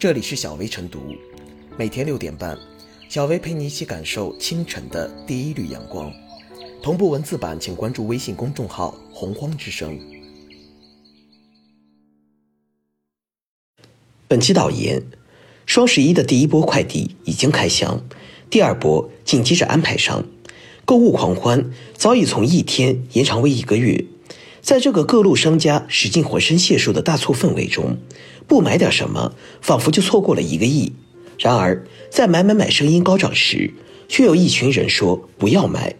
这里是小薇晨读，每天六点半，小薇陪你一起感受清晨的第一缕阳光。同步文字版，请关注微信公众号“洪荒之声”。本期导言：双十一的第一波快递已经开箱，第二波紧接着安排上，购物狂欢早已从一天延长为一个月。在这个各路商家使尽浑身解数的大促氛围中，不买点什么，仿佛就错过了一个亿。然而，在买买买声音高涨时，却有一群人说不要买。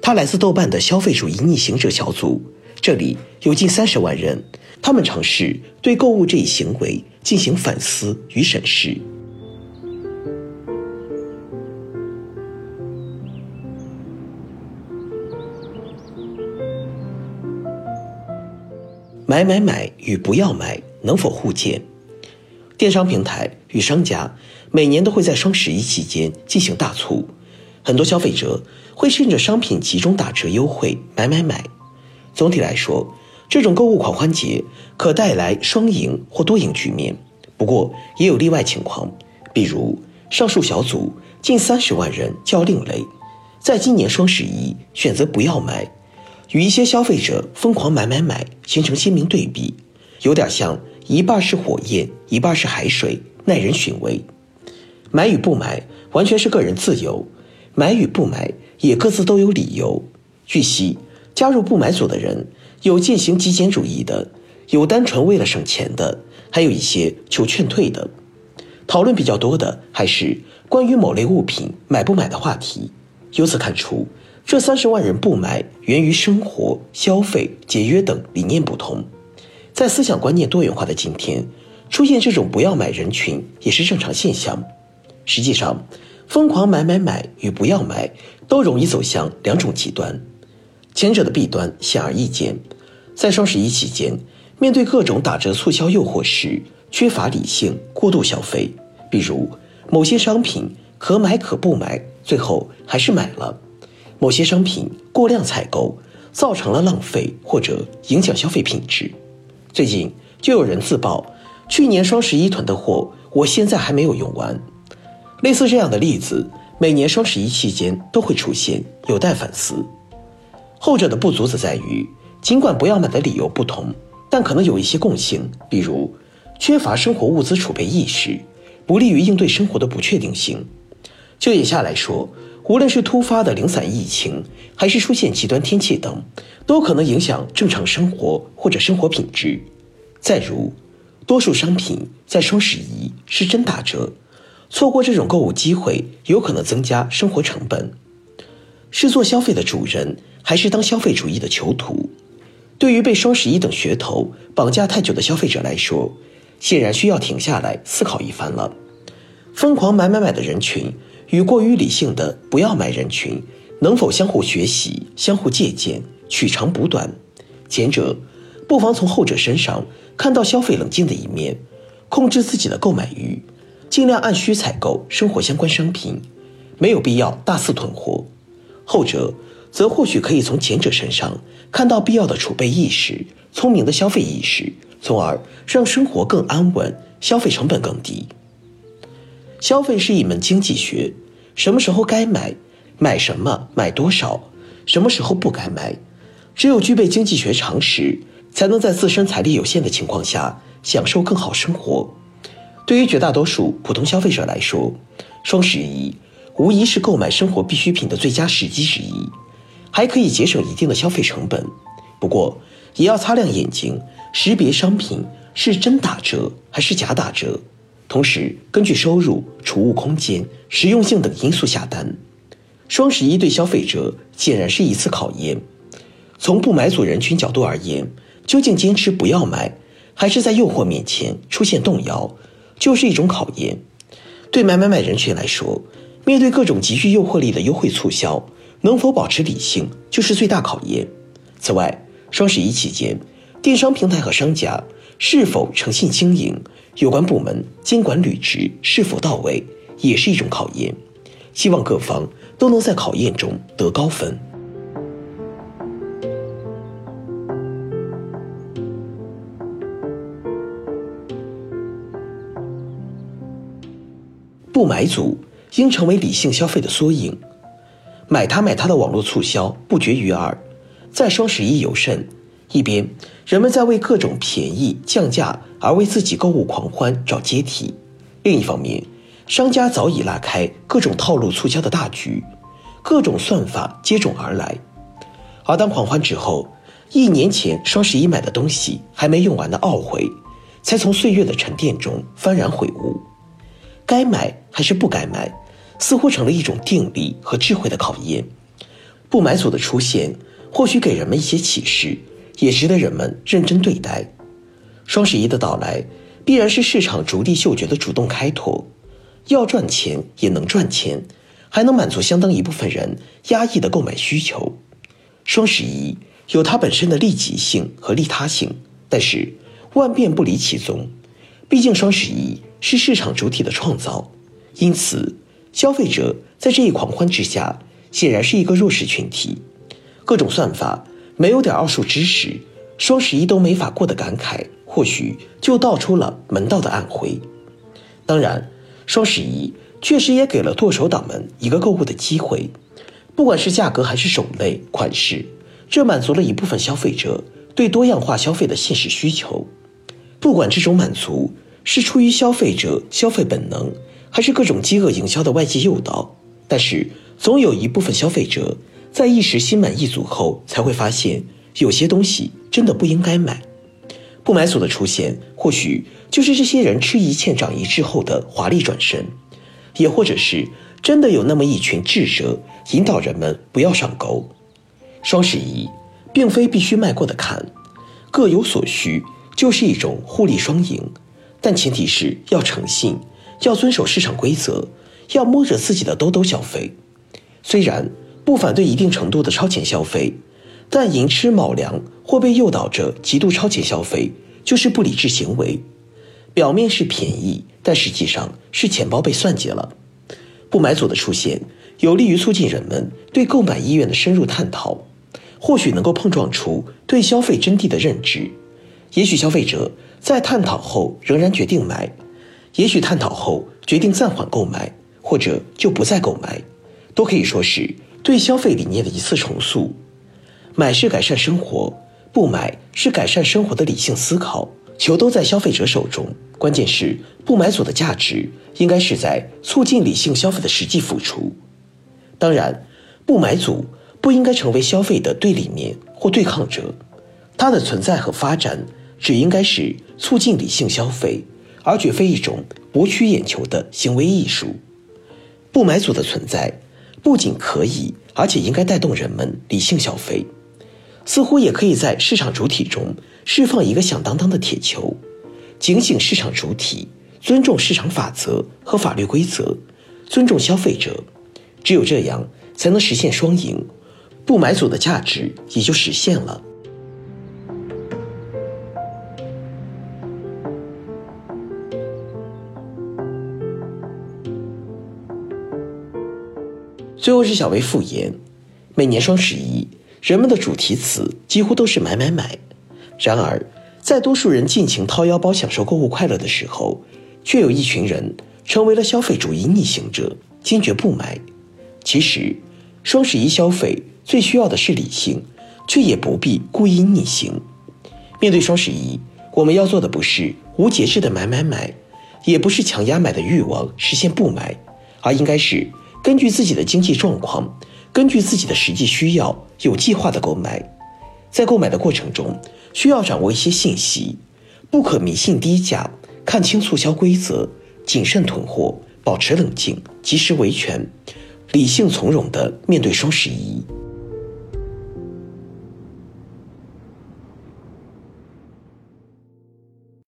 他来自豆瓣的消费主义逆行者小组，这里有近三十万人，他们尝试对购物这一行为进行反思与审视。买买买与不要买能否互鉴？电商平台与商家每年都会在双十一期间进行大促，很多消费者会趁着商品集中打折优惠买买买。总体来说，这种购物狂欢节可带来双赢或多赢局面。不过也有例外情况，比如上述小组近三十万人叫另类，在今年双十一选择不要买。与一些消费者疯狂买买买形成鲜明对比，有点像一半是火焰，一半是海水，耐人寻味。买与不买完全是个人自由，买与不买也各自都有理由。据悉，加入不买组的人有践行极简主义的，有单纯为了省钱的，还有一些求劝退的。讨论比较多的还是关于某类物品买不买的话题。由此看出。这三十万人不买，源于生活、消费、节约等理念不同。在思想观念多元化的今天，出现这种不要买人群也是正常现象。实际上，疯狂买买买与不要买都容易走向两种极端。前者的弊端显而易见，在双十一期间，面对各种打折促销诱惑时，缺乏理性，过度消费。比如，某些商品可买可不买，最后还是买了。某些商品过量采购，造成了浪费或者影响消费品质。最近就有人自曝，去年双十一囤的货，我现在还没有用完。类似这样的例子，每年双十一期间都会出现，有待反思。后者的不足则在于，尽管不要买的理由不同，但可能有一些共性，比如缺乏生活物资储备意识，不利于应对生活的不确定性。就眼下来说。无论是突发的零散疫情，还是出现极端天气等，都可能影响正常生活或者生活品质。再如，多数商品在双十一是真打折，错过这种购物机会，有可能增加生活成本。是做消费的主人，还是当消费主义的囚徒？对于被双十一等噱头绑架太久的消费者来说，显然需要停下来思考一番了。疯狂买买买的人群。与过于理性的不要买人群，能否相互学习、相互借鉴、取长补短？前者不妨从后者身上看到消费冷静的一面，控制自己的购买欲，尽量按需采购生活相关商品，没有必要大肆囤货。后者则或许可以从前者身上看到必要的储备意识、聪明的消费意识，从而让生活更安稳，消费成本更低。消费是一门经济学，什么时候该买，买什么，买多少，什么时候不该买，只有具备经济学常识，才能在自身财力有限的情况下享受更好生活。对于绝大多数普通消费者来说，双十一无疑是购买生活必需品的最佳时机之一，还可以节省一定的消费成本。不过，也要擦亮眼睛，识别商品是真打折还是假打折。同时，根据收入、储物空间、实用性等因素下单。双十一对消费者显然是一次考验。从不买组人群角度而言，究竟坚持不要买，还是在诱惑面前出现动摇，就是一种考验。对买买买人群来说，面对各种极具诱惑力的优惠促销，能否保持理性，就是最大考验。此外，双十一期间，电商平台和商家是否诚信经营？有关部门监管履职是否到位，也是一种考验。希望各方都能在考验中得高分。不买组应成为理性消费的缩影。买它买它的网络促销不绝于耳，在双十一尤甚。一边，人们在为各种便宜降价而为自己购物狂欢找阶梯；另一方面，商家早已拉开各种套路促销的大局，各种算法接踵而来。而当狂欢之后，一年前双十一买的东西还没用完的懊悔，才从岁月的沉淀中幡然悔悟。该买还是不该买，似乎成了一种定力和智慧的考验。不买组的出现，或许给人们一些启示。也值得人们认真对待。双十一的到来，必然是市场逐利嗅觉的主动开拓。要赚钱也能赚钱，还能满足相当一部分人压抑的购买需求。双十一有它本身的利己性和利他性，但是万变不离其宗。毕竟双十一是市场主体的创造，因此消费者在这一狂欢之下，显然是一个弱势群体。各种算法。没有点奥数知识，双十一都没法过的感慨，或许就道出了门道的暗灰。当然，双十一确实也给了剁手党们一个购物的机会，不管是价格还是种类、款式，这满足了一部分消费者对多样化消费的现实需求。不管这种满足是出于消费者消费本能，还是各种饥饿营销的外界诱导，但是总有一部分消费者。在一时心满意足后，才会发现有些东西真的不应该买。不买组的出现，或许就是这些人吃一堑长一智后的华丽转身，也或者是真的有那么一群智者引导人们不要上钩。双十一并非必须迈过的坎，各有所需就是一种互利双赢，但前提是要诚信，要遵守市场规则，要摸着自己的兜兜消费。虽然。不反对一定程度的超前消费，但寅吃卯粮或被诱导着极度超前消费，就是不理智行为。表面是便宜，但实际上是钱包被算计了。不买组的出现，有利于促进人们对购买意愿的深入探讨，或许能够碰撞出对消费真谛的认知。也许消费者在探讨后仍然决定买，也许探讨后决定暂缓购买，或者就不再购买，都可以说是。对消费理念的一次重塑，买是改善生活，不买是改善生活的理性思考。球都在消费者手中，关键是不买组的价值应该是在促进理性消费的实际付出。当然，不买组不应该成为消费的对立面或对抗者，它的存在和发展只应该是促进理性消费，而绝非一种博取眼球的行为艺术。不买组的存在。不仅可以，而且应该带动人们理性消费，似乎也可以在市场主体中释放一个响当当的铁球，警醒市场主体，尊重市场法则和法律规则，尊重消费者，只有这样才能实现双赢，不买组的价值也就实现了。最后是小薇复言，每年双十一，人们的主题词几乎都是买买买。然而，在多数人尽情掏腰包享受购物快乐的时候，却有一群人成为了消费主义逆行者，坚决不买。其实，双十一消费最需要的是理性，却也不必故意逆行。面对双十一，我们要做的不是无节制的买买买，也不是强压买的欲望实现不买，而应该是。根据自己的经济状况，根据自己的实际需要，有计划的购买。在购买的过程中，需要掌握一些信息，不可迷信低价，看清促销规则，谨慎囤货，保持冷静，及时维权，理性从容的面对双十一。